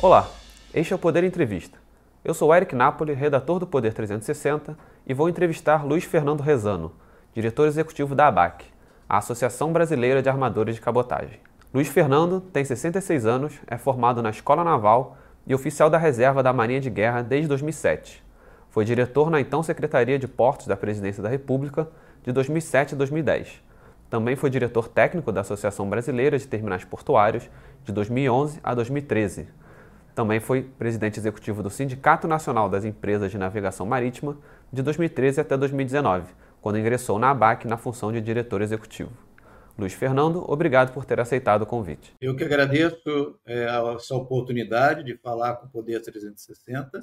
Olá, este é o Poder Entrevista. Eu sou Eric Napoli, redator do Poder 360, e vou entrevistar Luiz Fernando Rezano, diretor executivo da ABAC, a Associação Brasileira de Armadores de Cabotagem. Luiz Fernando tem 66 anos, é formado na Escola Naval e oficial da reserva da Marinha de Guerra desde 2007. Foi diretor na então Secretaria de Portos da Presidência da República de 2007 a 2010. Também foi diretor técnico da Associação Brasileira de Terminais Portuários de 2011 a 2013 também foi presidente executivo do Sindicato Nacional das Empresas de Navegação Marítima de 2013 até 2019, quando ingressou na ABAC na função de diretor executivo. Luiz Fernando, obrigado por ter aceitado o convite. Eu que agradeço é, essa oportunidade de falar com o Poder 360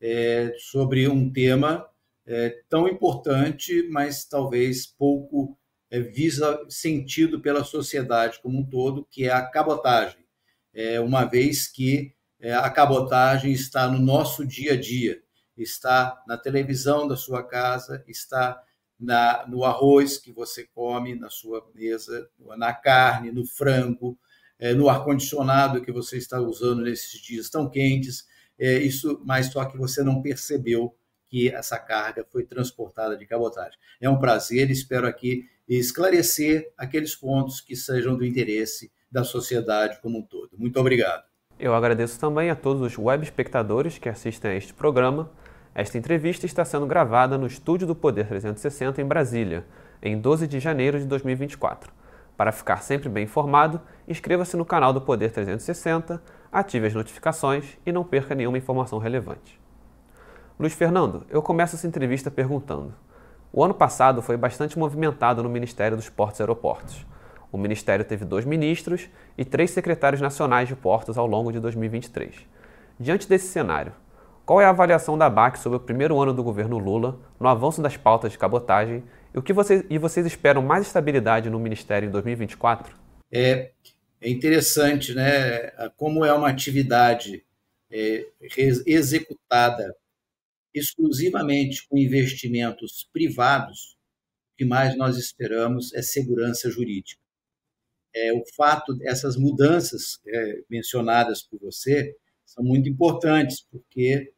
é, sobre um tema é, tão importante, mas talvez pouco é, visa sentido pela sociedade como um todo, que é a cabotagem. É, uma vez que a cabotagem está no nosso dia a dia, está na televisão da sua casa, está na, no arroz que você come na sua mesa, na carne, no frango, é, no ar-condicionado que você está usando nesses dias tão quentes. É, isso, mas só que você não percebeu que essa carga foi transportada de cabotagem. É um prazer, espero aqui esclarecer aqueles pontos que sejam do interesse da sociedade como um todo. Muito obrigado. Eu agradeço também a todos os web espectadores que assistem a este programa. Esta entrevista está sendo gravada no estúdio do Poder 360 em Brasília, em 12 de janeiro de 2024. Para ficar sempre bem informado, inscreva-se no canal do Poder 360, ative as notificações e não perca nenhuma informação relevante. Luiz Fernando, eu começo essa entrevista perguntando: o ano passado foi bastante movimentado no Ministério dos Portos e Aeroportos. O Ministério teve dois ministros e três secretários nacionais de portos ao longo de 2023. Diante desse cenário, qual é a avaliação da BAC sobre o primeiro ano do governo Lula no avanço das pautas de cabotagem e o que vocês, e vocês esperam mais estabilidade no Ministério em 2024? É, é interessante, né? Como é uma atividade é, executada exclusivamente com investimentos privados, o que mais nós esperamos é segurança jurídica é, o fato, essas mudanças é, mencionadas por você são muito importantes, porque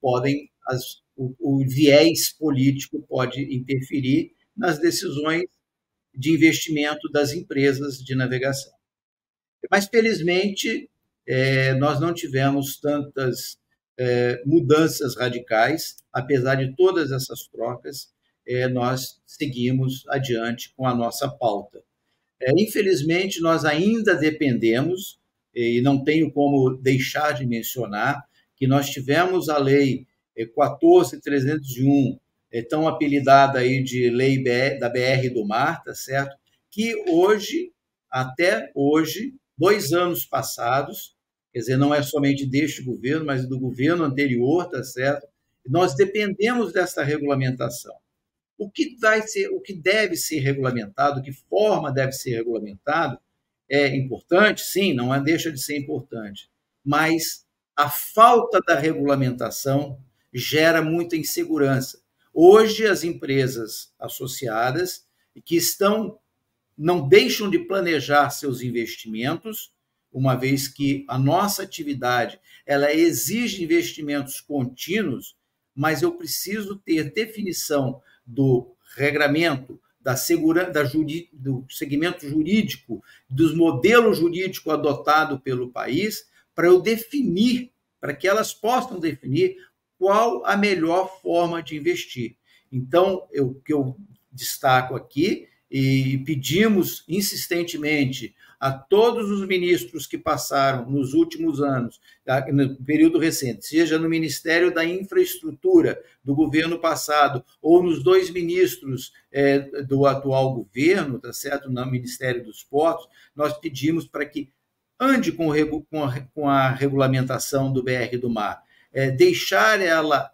podem, as, o, o viés político pode interferir nas decisões de investimento das empresas de navegação. Mas, felizmente, é, nós não tivemos tantas é, mudanças radicais, apesar de todas essas trocas, é, nós seguimos adiante com a nossa pauta. É, infelizmente, nós ainda dependemos, e não tenho como deixar de mencionar, que nós tivemos a lei 14.301, é, é, tão apelidada aí de lei da BR do Mar, tá certo? Que hoje, até hoje, dois anos passados, quer dizer, não é somente deste governo, mas do governo anterior, tá certo? Nós dependemos dessa regulamentação. O que, vai ser, o que deve ser regulamentado, que forma deve ser regulamentado, é importante, sim, não é, deixa de ser importante, mas a falta da regulamentação gera muita insegurança. Hoje, as empresas associadas que estão não deixam de planejar seus investimentos, uma vez que a nossa atividade ela exige investimentos contínuos, mas eu preciso ter definição do regramento, da segurança, da juri, do segmento jurídico, dos modelos jurídicos adotados pelo país, para eu definir, para que elas possam definir qual a melhor forma de investir. Então, o que eu destaco aqui e pedimos insistentemente a todos os ministros que passaram nos últimos anos, no período recente, seja no Ministério da Infraestrutura do governo passado, ou nos dois ministros é, do atual governo, tá certo? No Ministério dos Portos, nós pedimos para que ande com, com, a, regulamentação do BR do Mar, é, deixar ela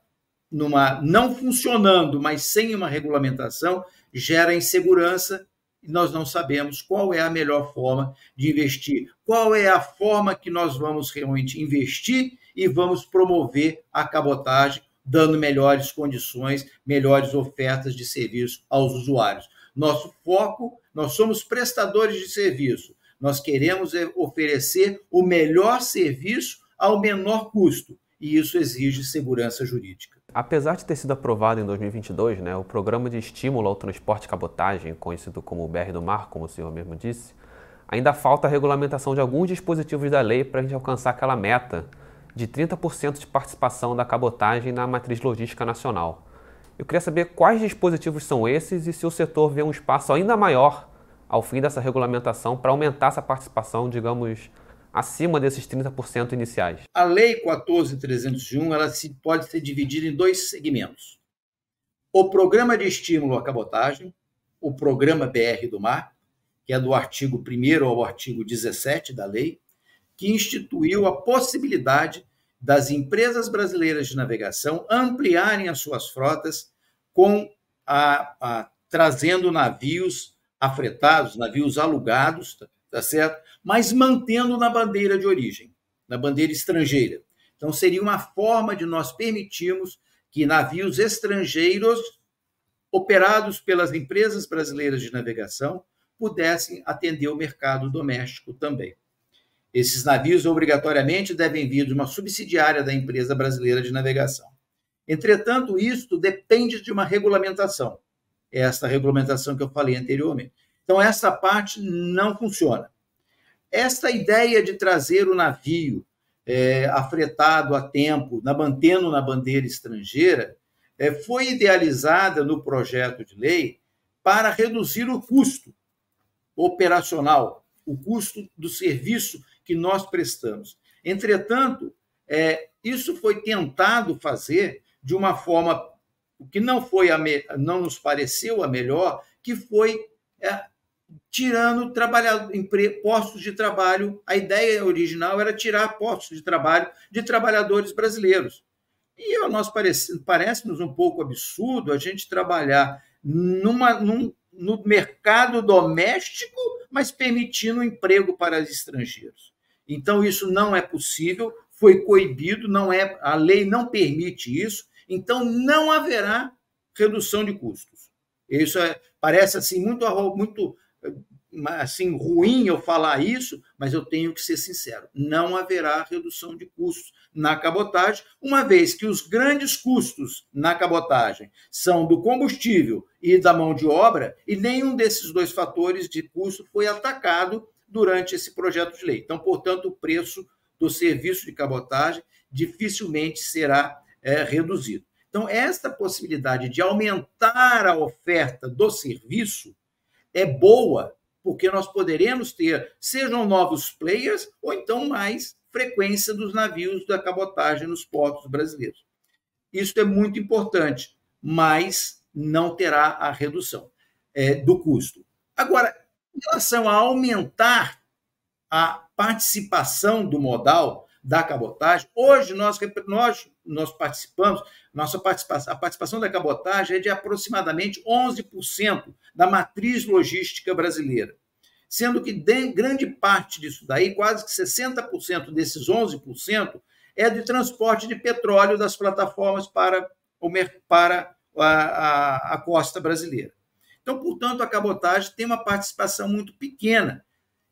numa não funcionando, mas sem uma regulamentação, gera insegurança nós não sabemos qual é a melhor forma de investir, qual é a forma que nós vamos realmente investir e vamos promover a cabotagem, dando melhores condições, melhores ofertas de serviço aos usuários. Nosso foco, nós somos prestadores de serviço. Nós queremos é oferecer o melhor serviço ao menor custo, e isso exige segurança jurídica. Apesar de ter sido aprovado em 2022, né, o Programa de Estímulo ao Transporte Cabotagem, conhecido como BR do Mar, como o senhor mesmo disse, ainda falta a regulamentação de alguns dispositivos da lei para a gente alcançar aquela meta de 30% de participação da cabotagem na matriz logística nacional. Eu queria saber quais dispositivos são esses e se o setor vê um espaço ainda maior ao fim dessa regulamentação para aumentar essa participação, digamos, acima desses 30% iniciais. A Lei 14301 ela se, pode ser dividida em dois segmentos. O Programa de Estímulo à Cabotagem, o Programa BR do Mar, que é do artigo 1 ao artigo 17 da lei, que instituiu a possibilidade das empresas brasileiras de navegação ampliarem as suas frotas com a, a trazendo navios afretados, navios alugados, tá, certo? Mas mantendo na bandeira de origem, na bandeira estrangeira. Então seria uma forma de nós permitirmos que navios estrangeiros operados pelas empresas brasileiras de navegação pudessem atender o mercado doméstico também. Esses navios obrigatoriamente devem vir de uma subsidiária da empresa brasileira de navegação. Entretanto, isto depende de uma regulamentação. Essa regulamentação que eu falei anteriormente. Então, essa parte não funciona. Esta ideia de trazer o navio é, afretado a tempo, na, mantendo na bandeira estrangeira, é, foi idealizada no projeto de lei para reduzir o custo operacional, o custo do serviço que nós prestamos. Entretanto, é, isso foi tentado fazer de uma forma que não foi a me, não nos pareceu a melhor, que foi é, tirando postos de trabalho. A ideia original era tirar postos de trabalho de trabalhadores brasileiros. E nós parece, parece-nos um pouco absurdo a gente trabalhar numa, num, no mercado doméstico, mas permitindo emprego para estrangeiros. Então, isso não é possível, foi coibido, não é, a lei não permite isso, então não haverá redução de custos. Isso é, parece assim muito, muito assim ruim eu falar isso, mas eu tenho que ser sincero. Não haverá redução de custos na cabotagem, uma vez que os grandes custos na cabotagem são do combustível e da mão de obra, e nenhum desses dois fatores de custo foi atacado durante esse projeto de lei. Então, portanto, o preço do serviço de cabotagem dificilmente será é, reduzido. Então, esta possibilidade de aumentar a oferta do serviço é boa, porque nós poderemos ter, sejam novos players, ou então mais frequência dos navios da cabotagem nos portos brasileiros. Isso é muito importante, mas não terá a redução é, do custo. Agora, em relação a aumentar a participação do modal da cabotagem, hoje nós, nós, nós participamos, nossa participação, a participação da cabotagem é de aproximadamente 11% da matriz logística brasileira. Sendo que de, grande parte disso daí, quase que 60% desses 11%, é de transporte de petróleo das plataformas para, para a, a, a costa brasileira. Então, portanto, a cabotagem tem uma participação muito pequena.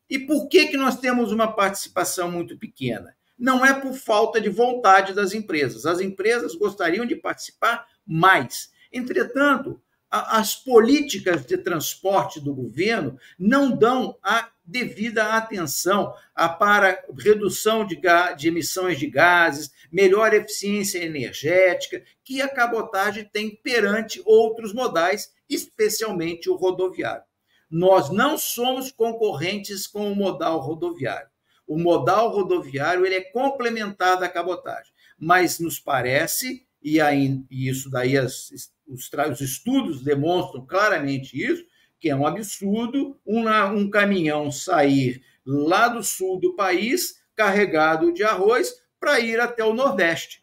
E por que, que nós temos uma participação muito pequena? Não é por falta de vontade das empresas. As empresas gostariam de participar mais. Entretanto, as políticas de transporte do governo não dão a devida atenção a, para redução de, de, emissões de gases, melhor eficiência energética, que a cabotagem tem perante outros modais, especialmente o rodoviário. Nós não somos concorrentes com o modal rodoviário. O modal rodoviário ele é complementado à cabotagem, mas nos parece, e, aí, e isso daí as, os, os estudos demonstram claramente isso, que é um absurdo um, um caminhão sair lá do sul do país carregado de arroz para ir até o Nordeste.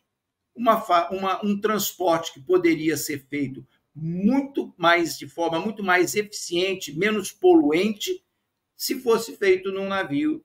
Uma, uma, um transporte que poderia ser feito muito mais de forma muito mais eficiente, menos poluente, se fosse feito num navio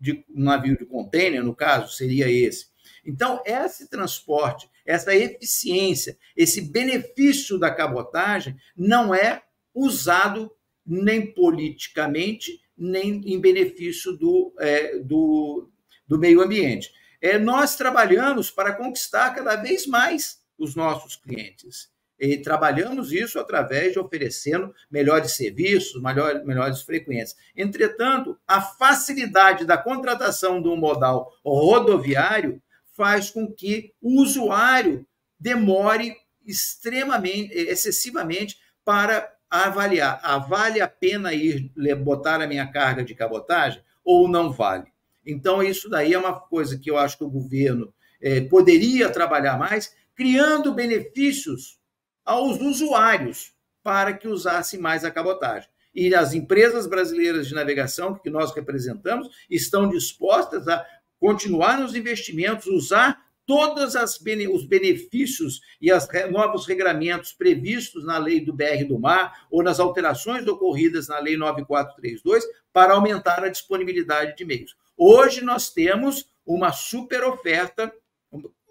de um navio de contêiner, no caso, seria esse. Então, esse transporte, essa eficiência, esse benefício da cabotagem não é usado nem politicamente, nem em benefício do, é, do, do meio ambiente. é, nós trabalhamos para conquistar cada vez mais os nossos clientes. E trabalhamos isso através de oferecendo melhores serviços, melhor, melhores frequências. Entretanto, a facilidade da contratação um modal rodoviário faz com que o usuário demore extremamente, excessivamente para avaliar. Ah, vale a pena ir botar a minha carga de cabotagem ou não vale? Então, isso daí é uma coisa que eu acho que o governo eh, poderia trabalhar mais, criando benefícios aos usuários para que usassem mais a cabotagem. E as empresas brasileiras de navegação que nós representamos estão dispostas a continuar nos investimentos, usar todos os benefícios e os novos regramentos previstos na lei do BR do Mar ou nas alterações ocorridas na lei 9432 para aumentar a disponibilidade de meios. Hoje nós temos uma super oferta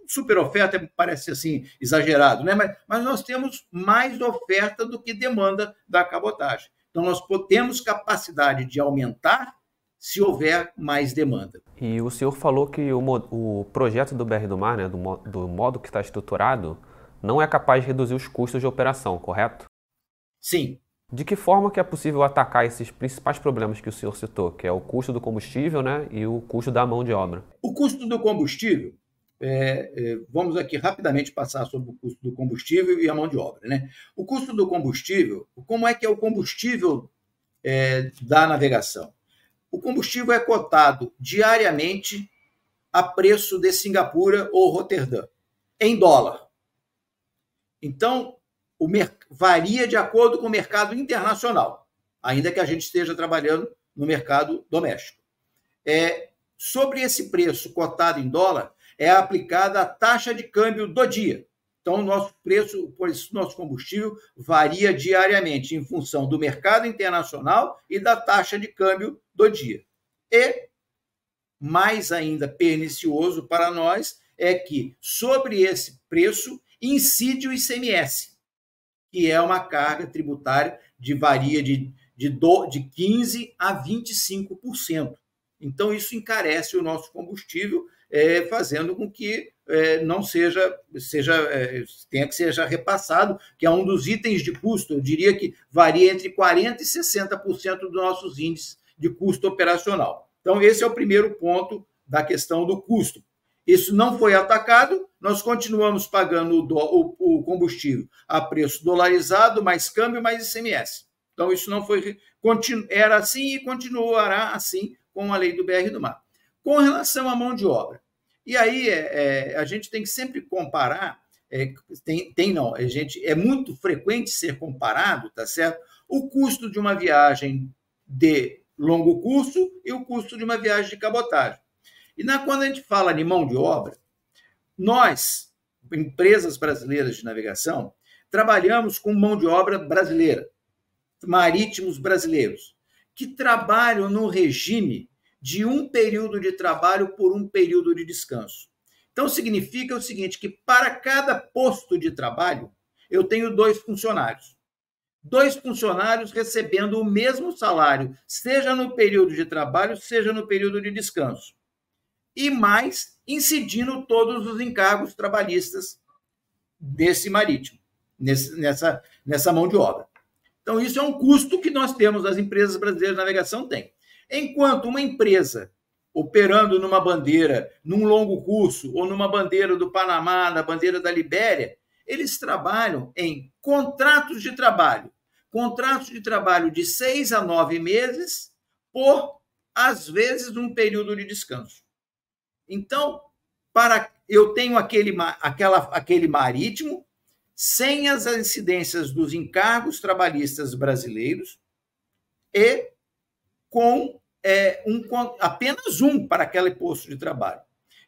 super oferta parece assim exagerado, né? Mas, mas nós temos mais oferta do que demanda da cabotagem. Então nós temos capacidade de aumentar se houver mais demanda. E o senhor falou que o, o projeto do BR do Mar, né, do, do modo que está estruturado, não é capaz de reduzir os custos de operação, correto? Sim. De que forma que é possível atacar esses principais problemas que o senhor citou, que é o custo do combustível né, e o custo da mão de obra? O custo do combustível é, é, vamos aqui rapidamente passar sobre o custo do combustível e a mão de obra. Né? O custo do combustível, como é que é o combustível é, da navegação? O combustível é cotado diariamente a preço de Singapura ou Roterdã, em dólar. Então, varia de acordo com o mercado internacional, ainda que a gente esteja trabalhando no mercado doméstico. É, sobre esse preço cotado em dólar, é aplicada a taxa de câmbio do dia. Então, o nosso preço, por isso, nosso combustível varia diariamente em função do mercado internacional e da taxa de câmbio do dia. E, mais ainda pernicioso para nós, é que sobre esse preço incide o ICMS, que é uma carga tributária de varia de, de, do, de 15% a 25%. Então, isso encarece o nosso combustível é, fazendo com que é, não seja, seja é, tenha que seja repassado, que é um dos itens de custo, eu diria que varia entre 40% e 60% dos nossos índices de custo operacional. Então, esse é o primeiro ponto da questão do custo. Isso não foi atacado, nós continuamos pagando o, do, o, o combustível a preço dolarizado, mais câmbio, mais ICMS. Então, isso não foi. Era assim e continuará assim com a lei do BR do Mar com relação à mão de obra. E aí é, é, a gente tem que sempre comparar, é, tem, tem não, a gente, é muito frequente ser comparado, tá certo? O custo de uma viagem de longo curso e o custo de uma viagem de cabotagem. E na, quando a gente fala de mão de obra, nós, empresas brasileiras de navegação, trabalhamos com mão de obra brasileira, marítimos brasileiros, que trabalham no regime de um período de trabalho por um período de descanso. Então, significa o seguinte: que para cada posto de trabalho, eu tenho dois funcionários. Dois funcionários recebendo o mesmo salário, seja no período de trabalho, seja no período de descanso. E mais incidindo todos os encargos trabalhistas desse marítimo, nesse, nessa, nessa mão de obra. Então, isso é um custo que nós temos, as empresas brasileiras de navegação têm. Enquanto uma empresa operando numa bandeira, num longo curso, ou numa bandeira do Panamá, na bandeira da Libéria, eles trabalham em contratos de trabalho. Contratos de trabalho de seis a nove meses, por, às vezes, um período de descanso. Então, para eu tenho aquele, aquela, aquele marítimo, sem as incidências dos encargos trabalhistas brasileiros e com é, um, apenas um para aquele posto de trabalho.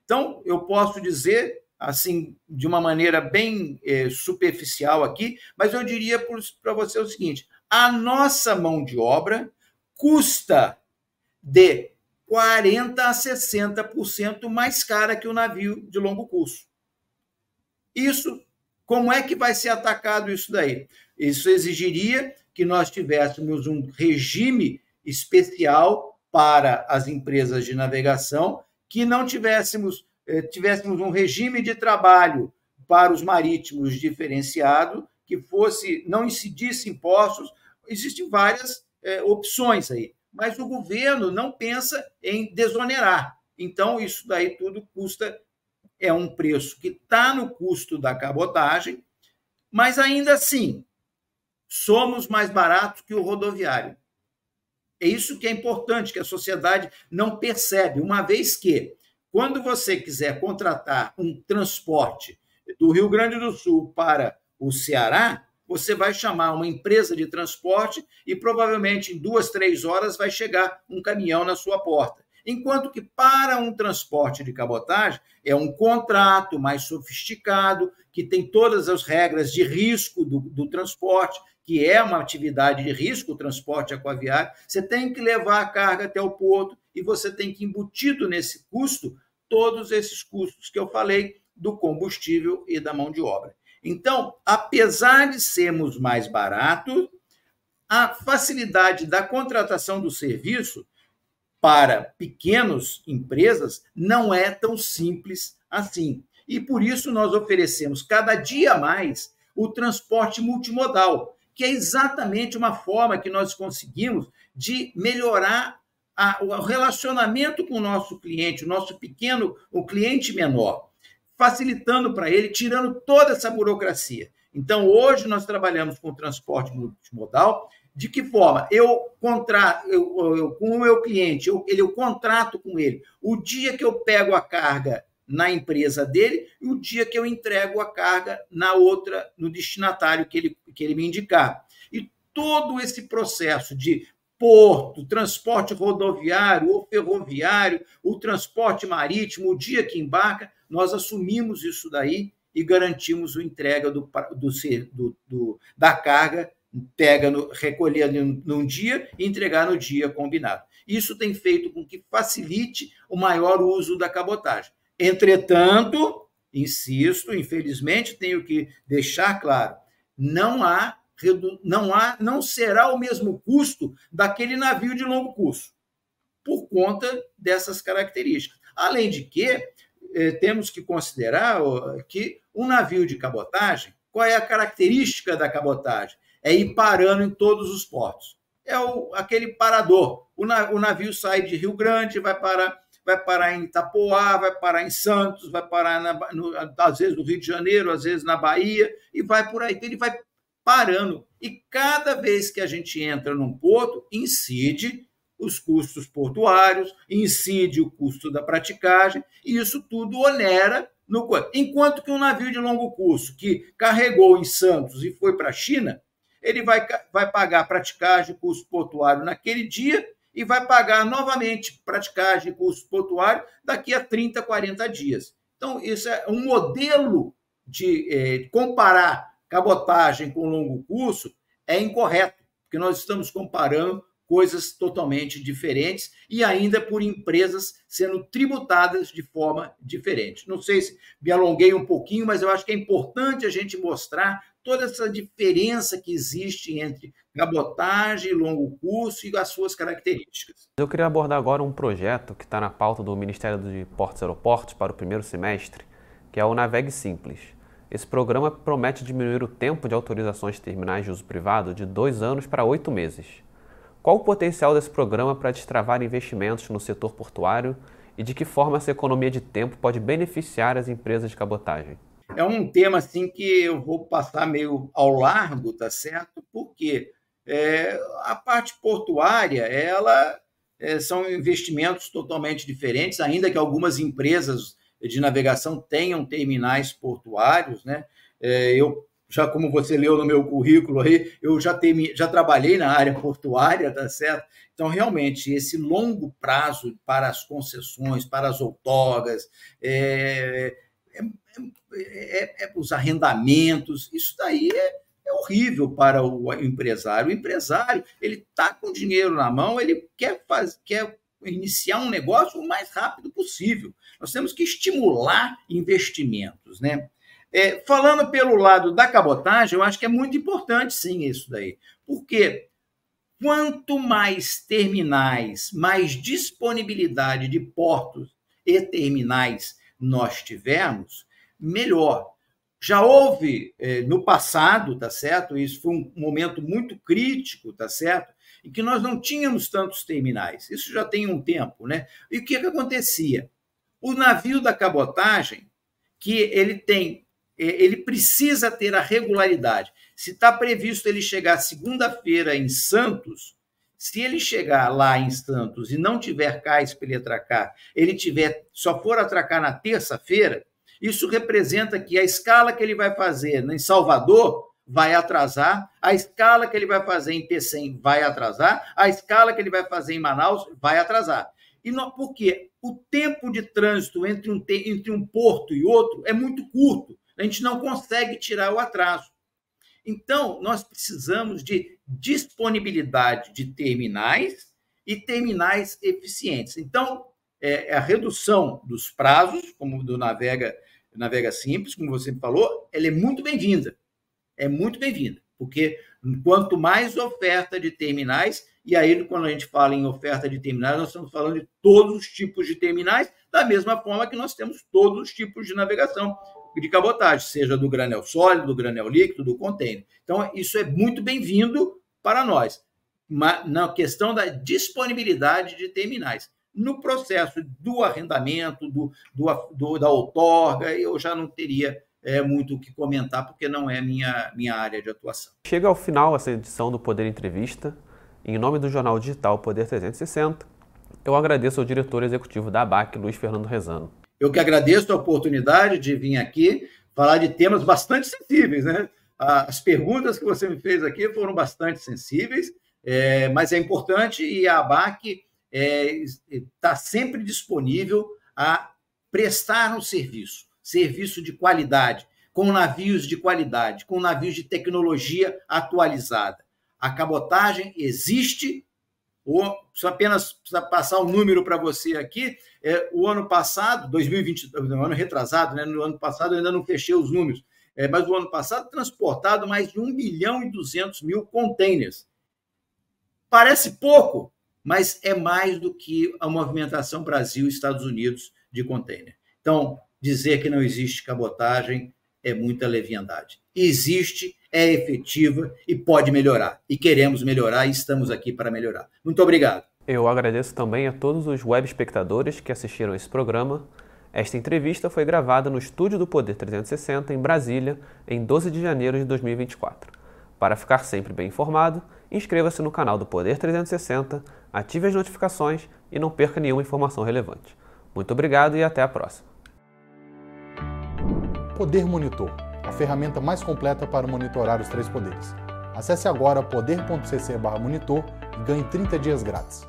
Então, eu posso dizer, assim, de uma maneira bem é, superficial aqui, mas eu diria para você o seguinte: a nossa mão de obra custa de 40% a 60% mais cara que o navio de longo curso. Isso, como é que vai ser atacado isso daí? Isso exigiria que nós tivéssemos um regime especial para as empresas de navegação que não tivéssemos eh, tivéssemos um regime de trabalho para os marítimos diferenciado, que fosse não incidisse impostos, existem várias é, opções aí, mas o governo não pensa em desonerar. Então, isso daí tudo custa, é um preço que está no custo da cabotagem, mas ainda assim, somos mais baratos que o rodoviário. É isso que é importante, que a sociedade não percebe, uma vez que, quando você quiser contratar um transporte do Rio Grande do Sul para o Ceará, você vai chamar uma empresa de transporte e provavelmente em duas, três horas vai chegar um caminhão na sua porta. Enquanto que para um transporte de cabotagem é um contrato mais sofisticado, que tem todas as regras de risco do, do transporte, que é uma atividade de risco, o transporte aquaviário. Você tem que levar a carga até o porto e você tem que embutido nesse custo todos esses custos que eu falei do combustível e da mão de obra. Então, apesar de sermos mais baratos, a facilidade da contratação do serviço para pequenas empresas não é tão simples assim. E por isso nós oferecemos cada dia mais o transporte multimodal, que é exatamente uma forma que nós conseguimos de melhorar a, o relacionamento com o nosso cliente, o nosso pequeno, o cliente menor facilitando para ele, tirando toda essa burocracia. Então, hoje nós trabalhamos com transporte multimodal. De que forma? Eu contrato eu, eu, com o meu cliente, eu, ele, eu contrato com ele o dia que eu pego a carga na empresa dele e o dia que eu entrego a carga na outra, no destinatário que ele, que ele me indicar. E todo esse processo de porto, transporte rodoviário ou ferroviário, o transporte marítimo, o dia que embarca, nós assumimos isso daí e garantimos a entrega do, do, do, da carga, pega no, recolher num dia e entregar no dia combinado. Isso tem feito com que facilite o maior uso da cabotagem. Entretanto, insisto, infelizmente, tenho que deixar claro, não há não, há, não será o mesmo custo daquele navio de longo curso, por conta dessas características. Além de que, eh, temos que considerar que um navio de cabotagem, qual é a característica da cabotagem? É ir parando em todos os portos. É o, aquele parador. O, navio sai de Rio Grande, vai parar vai parar em Itapoá, vai parar em Santos, vai parar na, no, às vezes no Rio de Janeiro, às vezes na Bahia, e vai por aí. Então, ele vai parando. E cada vez que a gente entra num porto, incide os custos portuários, incide o custo da praticagem, e isso tudo onera no enquanto que um navio de longo curso que carregou em Santos e foi para a China, ele vai, vai pagar praticagem, custo portuário naquele dia e vai pagar novamente praticagem, custo portuário daqui a 30, 40 dias. Então, isso é um modelo de eh, comparar cabotagem com longo curso é incorreto, porque nós estamos comparando coisas totalmente diferentes e ainda por empresas sendo tributadas de forma diferente. Não sei se me alonguei um pouquinho, mas eu acho que é importante a gente mostrar toda essa diferença que existe entre cabotagem, longo curso e as suas características. Eu queria abordar agora um projeto que está na pauta do Ministério de Portos e Aeroportos para o primeiro semestre, que é o Navegue Simples. Esse programa promete diminuir o tempo de autorizações terminais de uso privado de dois anos para oito meses. Qual o potencial desse programa para destravar investimentos no setor portuário e de que forma essa economia de tempo pode beneficiar as empresas de cabotagem? É um tema assim que eu vou passar meio ao largo, tá certo? Porque é, a parte portuária, ela é, são investimentos totalmente diferentes, ainda que algumas empresas de navegação tenham terminais portuários, né? É, eu já como você leu no meu currículo aí, eu já, temi, já trabalhei na área portuária, tá certo? Então, realmente, esse longo prazo para as concessões, para as outorgas, é, é, é, é os arrendamentos, isso daí é, é horrível para o empresário. O empresário, ele está com dinheiro na mão, ele quer, faz, quer iniciar um negócio o mais rápido possível. Nós temos que estimular investimentos, né? É, falando pelo lado da cabotagem, eu acho que é muito importante sim isso daí. Porque quanto mais terminais, mais disponibilidade de portos e terminais nós tivermos, melhor. Já houve eh, no passado, tá certo? Isso foi um momento muito crítico, tá certo? Em que nós não tínhamos tantos terminais. Isso já tem um tempo, né? E o que, que acontecia? O navio da cabotagem, que ele tem, ele precisa ter a regularidade. Se está previsto ele chegar segunda-feira em Santos, se ele chegar lá em Santos e não tiver cais para ele atracar, ele tiver só for atracar na terça-feira, isso representa que a escala que ele vai fazer em Salvador vai atrasar, a escala que ele vai fazer em Pecém vai atrasar, a escala que ele vai fazer em Manaus vai atrasar. E não, por quê? O tempo de trânsito entre um, entre um porto e outro é muito curto. A gente não consegue tirar o atraso. Então, nós precisamos de disponibilidade de terminais e terminais eficientes. Então, é, a redução dos prazos, como do Navega, Navega Simples, como você falou, ela é muito bem-vinda. É muito bem-vinda, porque quanto mais oferta de terminais, e aí quando a gente fala em oferta de terminais, nós estamos falando de todos os tipos de terminais, da mesma forma que nós temos todos os tipos de navegação de cabotagem, seja do granel sólido, do granel líquido, do container. Então, isso é muito bem-vindo para nós, na questão da disponibilidade de terminais. No processo do arrendamento, do, do, do da outorga, eu já não teria é, muito o que comentar, porque não é minha, minha área de atuação. Chega ao final essa edição do Poder Entrevista. Em nome do jornal digital Poder 360, eu agradeço ao diretor executivo da ABAC, Luiz Fernando Rezano. Eu que agradeço a oportunidade de vir aqui falar de temas bastante sensíveis, né? As perguntas que você me fez aqui foram bastante sensíveis, é, mas é importante e a ABAC está é, tá sempre disponível a prestar um serviço, serviço de qualidade, com navios de qualidade, com navios de tecnologia atualizada. A cabotagem existe ou, só apenas passar um número para você aqui, é, o ano passado, 2020, no ano retrasado, né, no ano passado eu ainda não fechei os números, é, mas o ano passado transportado mais de 1 bilhão e 200 mil containers. Parece pouco, mas é mais do que a movimentação Brasil-Estados Unidos de container. Então, dizer que não existe cabotagem é muita leviandade. Existe é efetiva e pode melhorar. E queremos melhorar e estamos aqui para melhorar. Muito obrigado. Eu agradeço também a todos os web espectadores que assistiram esse programa. Esta entrevista foi gravada no estúdio do Poder 360 em Brasília, em 12 de janeiro de 2024. Para ficar sempre bem informado, inscreva-se no canal do Poder 360, ative as notificações e não perca nenhuma informação relevante. Muito obrigado e até a próxima. Poder Monitor a ferramenta mais completa para monitorar os três poderes. Acesse agora poder.cc/monitor e ganhe 30 dias grátis.